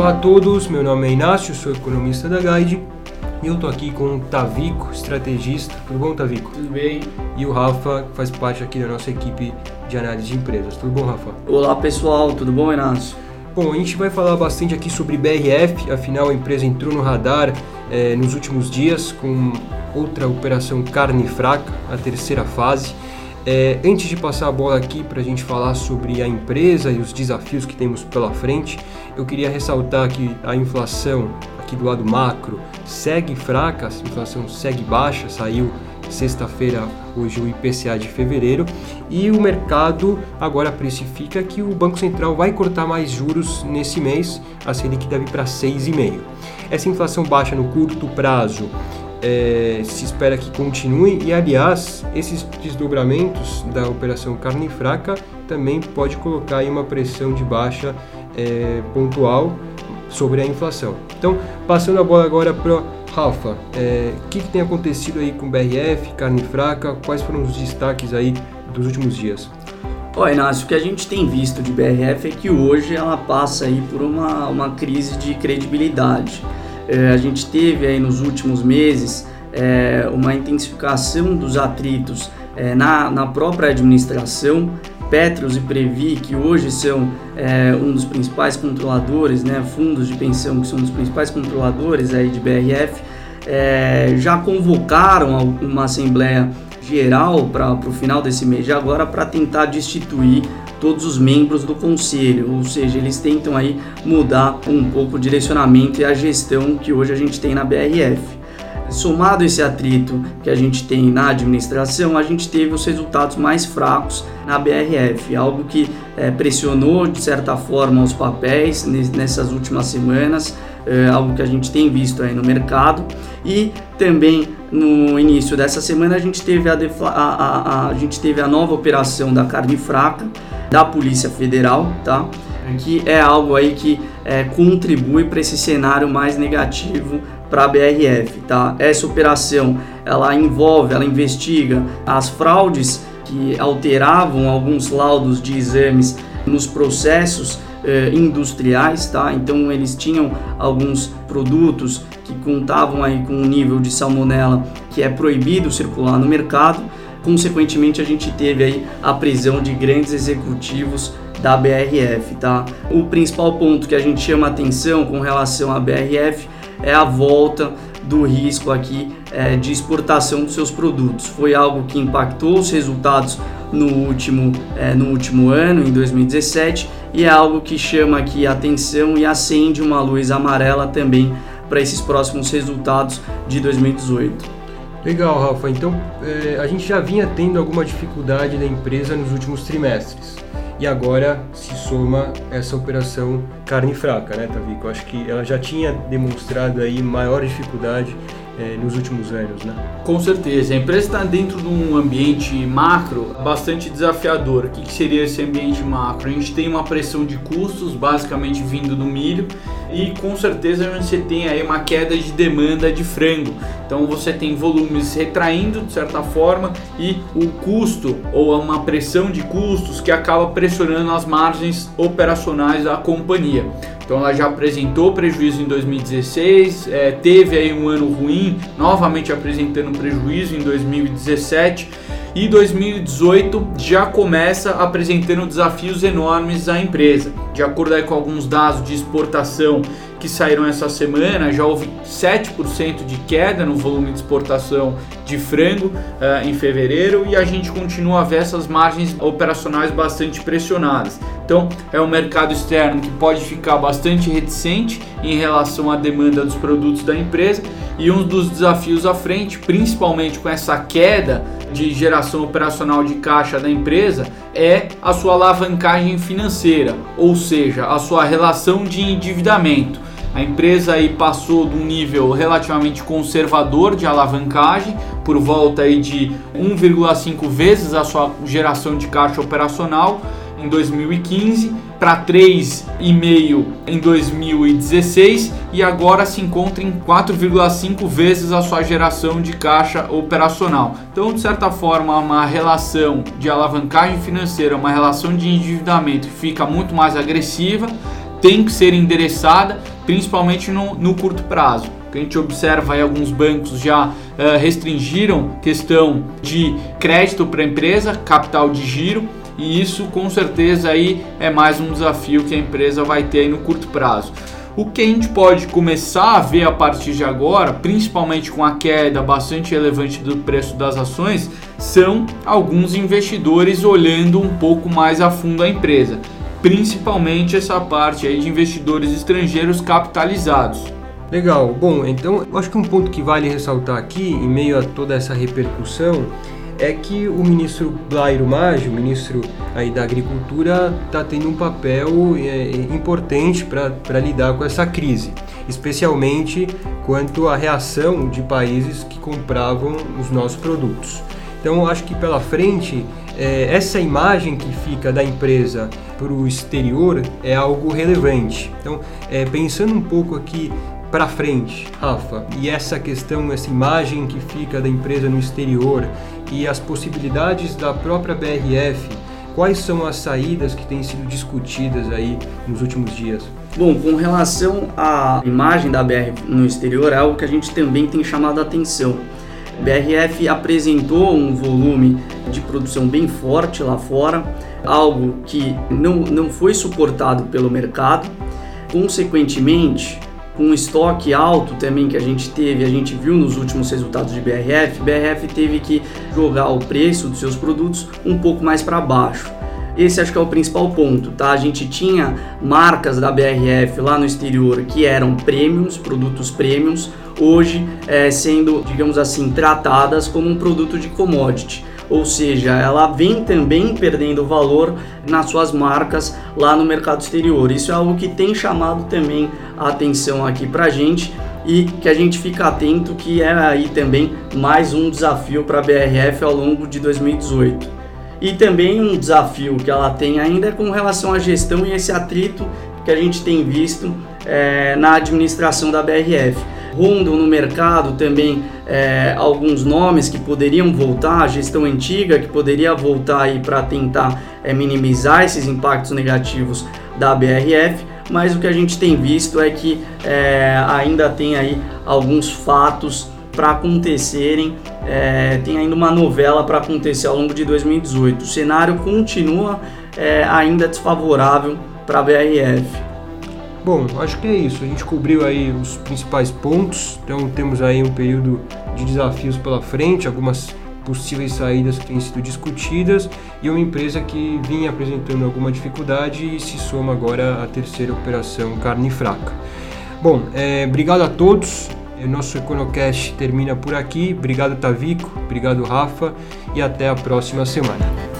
Olá a todos, meu nome é Inácio, sou economista da Guide e eu tô aqui com o Tavico, estrategista. Tudo bom, Tavico? Tudo bem. E o Rafa, que faz parte aqui da nossa equipe de análise de empresas. Tudo bom, Rafa? Olá pessoal, tudo bom, Inácio? Bom, a gente vai falar bastante aqui sobre BRF, afinal a empresa entrou no radar eh, nos últimos dias com outra operação carne fraca, a terceira fase. É, antes de passar a bola aqui para a gente falar sobre a empresa e os desafios que temos pela frente, eu queria ressaltar que a inflação aqui do lado macro segue fraca, a inflação segue baixa, saiu sexta-feira hoje o IPCA de fevereiro e o mercado agora precifica que o Banco Central vai cortar mais juros nesse mês, a Selic deve para 6,5. Essa inflação baixa no curto prazo é, se espera que continue e, aliás, esses desdobramentos da operação carne fraca também pode colocar aí uma pressão de baixa é, pontual sobre a inflação. Então, passando a bola agora para Rafa, é, o que, que tem acontecido aí com BRF, carne fraca, quais foram os destaques aí dos últimos dias? Ó, Inácio, o que a gente tem visto de BRF é que hoje ela passa aí por uma, uma crise de credibilidade. É, a gente teve aí nos últimos meses é, uma intensificação dos atritos é, na, na própria administração. Petros e Previ, que hoje são é, um dos principais controladores, né, fundos de pensão que são dos principais controladores aí de BRF, é, já convocaram uma assembleia geral para o final desse mês de agora para tentar destituir todos os membros do conselho, ou seja, eles tentam aí mudar um pouco o direcionamento e a gestão que hoje a gente tem na BRF. Somado esse atrito que a gente tem na administração, a gente teve os resultados mais fracos na BRF, algo que é, pressionou de certa forma os papéis nessas últimas semanas, é, algo que a gente tem visto aí no mercado e também no início dessa semana a gente teve a, a, a, a gente teve a nova operação da carne fraca da Polícia Federal, tá? Que é algo aí que é, contribui para esse cenário mais negativo para a BRF, tá? Essa operação ela envolve, ela investiga as fraudes que alteravam alguns laudos de exames nos processos eh, industriais, tá? Então eles tinham alguns produtos que contavam aí com um nível de salmonela que é proibido circular no mercado. Consequentemente, a gente teve aí a prisão de grandes executivos da BRF, tá? O principal ponto que a gente chama atenção com relação à BRF é a volta do risco aqui é, de exportação dos seus produtos. Foi algo que impactou os resultados no último, é, no último ano, em 2017, e é algo que chama aqui atenção e acende uma luz amarela também para esses próximos resultados de 2018. Legal, Rafa. Então, é, a gente já vinha tendo alguma dificuldade da empresa nos últimos trimestres. E agora se soma essa operação carne fraca, né, Tavico? Acho que ela já tinha demonstrado aí maior dificuldade é, nos últimos anos, né? Com certeza. A empresa está dentro de um ambiente macro bastante desafiador. O que, que seria esse ambiente macro? A gente tem uma pressão de custos, basicamente vindo do milho, e com certeza você tem aí uma queda de demanda de frango. Então você tem volumes retraindo de certa forma e o custo ou uma pressão de custos que acaba pressionando as margens operacionais da companhia. Então ela já apresentou prejuízo em 2016, é, teve aí um ano ruim, novamente apresentando prejuízo em 2017 e 2018 já começa apresentando desafios enormes à empresa. De acordo com alguns dados de exportação que saíram essa semana, já houve 7% de queda no volume de exportação de frango uh, em fevereiro e a gente continua a ver essas margens operacionais bastante pressionadas. Então, é um mercado externo que pode ficar bastante reticente em relação à demanda dos produtos da empresa e um dos desafios à frente, principalmente com essa queda de geração operacional de caixa da empresa, é a sua alavancagem financeira, ou seja, a sua relação de endividamento. A empresa aí passou de um nível relativamente conservador de alavancagem, por volta aí de 1,5 vezes a sua geração de caixa operacional em 2015 para 3,5 em 2016 e agora se encontra em 4,5 vezes a sua geração de caixa operacional. Então, de certa forma, uma relação de alavancagem financeira, uma relação de endividamento fica muito mais agressiva tem que ser endereçada, principalmente no, no curto prazo. Que a gente observa aí, alguns bancos já uh, restringiram questão de crédito para a empresa, capital de giro, e isso com certeza aí é mais um desafio que a empresa vai ter no curto prazo. O que a gente pode começar a ver a partir de agora, principalmente com a queda bastante relevante do preço das ações, são alguns investidores olhando um pouco mais a fundo a empresa, principalmente essa parte aí de investidores estrangeiros capitalizados. Legal. Bom, então eu acho que um ponto que vale ressaltar aqui, em meio a toda essa repercussão, é que o ministro Blairo Maggi, o ministro aí da Agricultura, está tendo um papel é, importante para lidar com essa crise, especialmente quanto à reação de países que compravam os nossos produtos. Então, acho que pela frente, é, essa imagem que fica da empresa para o exterior é algo relevante. Então, é, pensando um pouco aqui para frente, Rafa, e essa questão, essa imagem que fica da empresa no exterior e as possibilidades da própria BRF, quais são as saídas que têm sido discutidas aí nos últimos dias? Bom, com relação à imagem da BRF no exterior, é algo que a gente também tem chamado a atenção. A BRF apresentou um volume de produção bem forte lá fora, algo que não, não foi suportado pelo mercado. Consequentemente, com um estoque alto também que a gente teve, a gente viu nos últimos resultados de BRF, BRF teve que jogar o preço dos seus produtos um pouco mais para baixo. Esse acho que é o principal ponto, tá? A gente tinha marcas da BRF lá no exterior que eram premiums, produtos premiums, hoje é, sendo, digamos assim, tratadas como um produto de commodity ou seja, ela vem também perdendo valor nas suas marcas lá no mercado exterior. Isso é algo que tem chamado também a atenção aqui para gente e que a gente fica atento que é aí também mais um desafio para a BRF ao longo de 2018. E também um desafio que ela tem ainda é com relação à gestão e esse atrito que a gente tem visto é, na administração da BRF rondam no mercado também é, alguns nomes que poderiam voltar, a gestão antiga que poderia voltar aí para tentar é, minimizar esses impactos negativos da BRF, mas o que a gente tem visto é que é, ainda tem aí alguns fatos para acontecerem, tem ainda uma novela para acontecer ao longo de 2018. O cenário continua ainda desfavorável para a BRF. Bom, acho que é isso. A gente cobriu aí os principais pontos. Então temos aí um período de desafios pela frente, algumas possíveis saídas que têm sido discutidas e uma empresa que vinha apresentando alguma dificuldade e se soma agora à terceira operação carne fraca. Bom, é, obrigado a todos. Nosso Econocast termina por aqui. Obrigado Tavico, obrigado Rafa e até a próxima semana.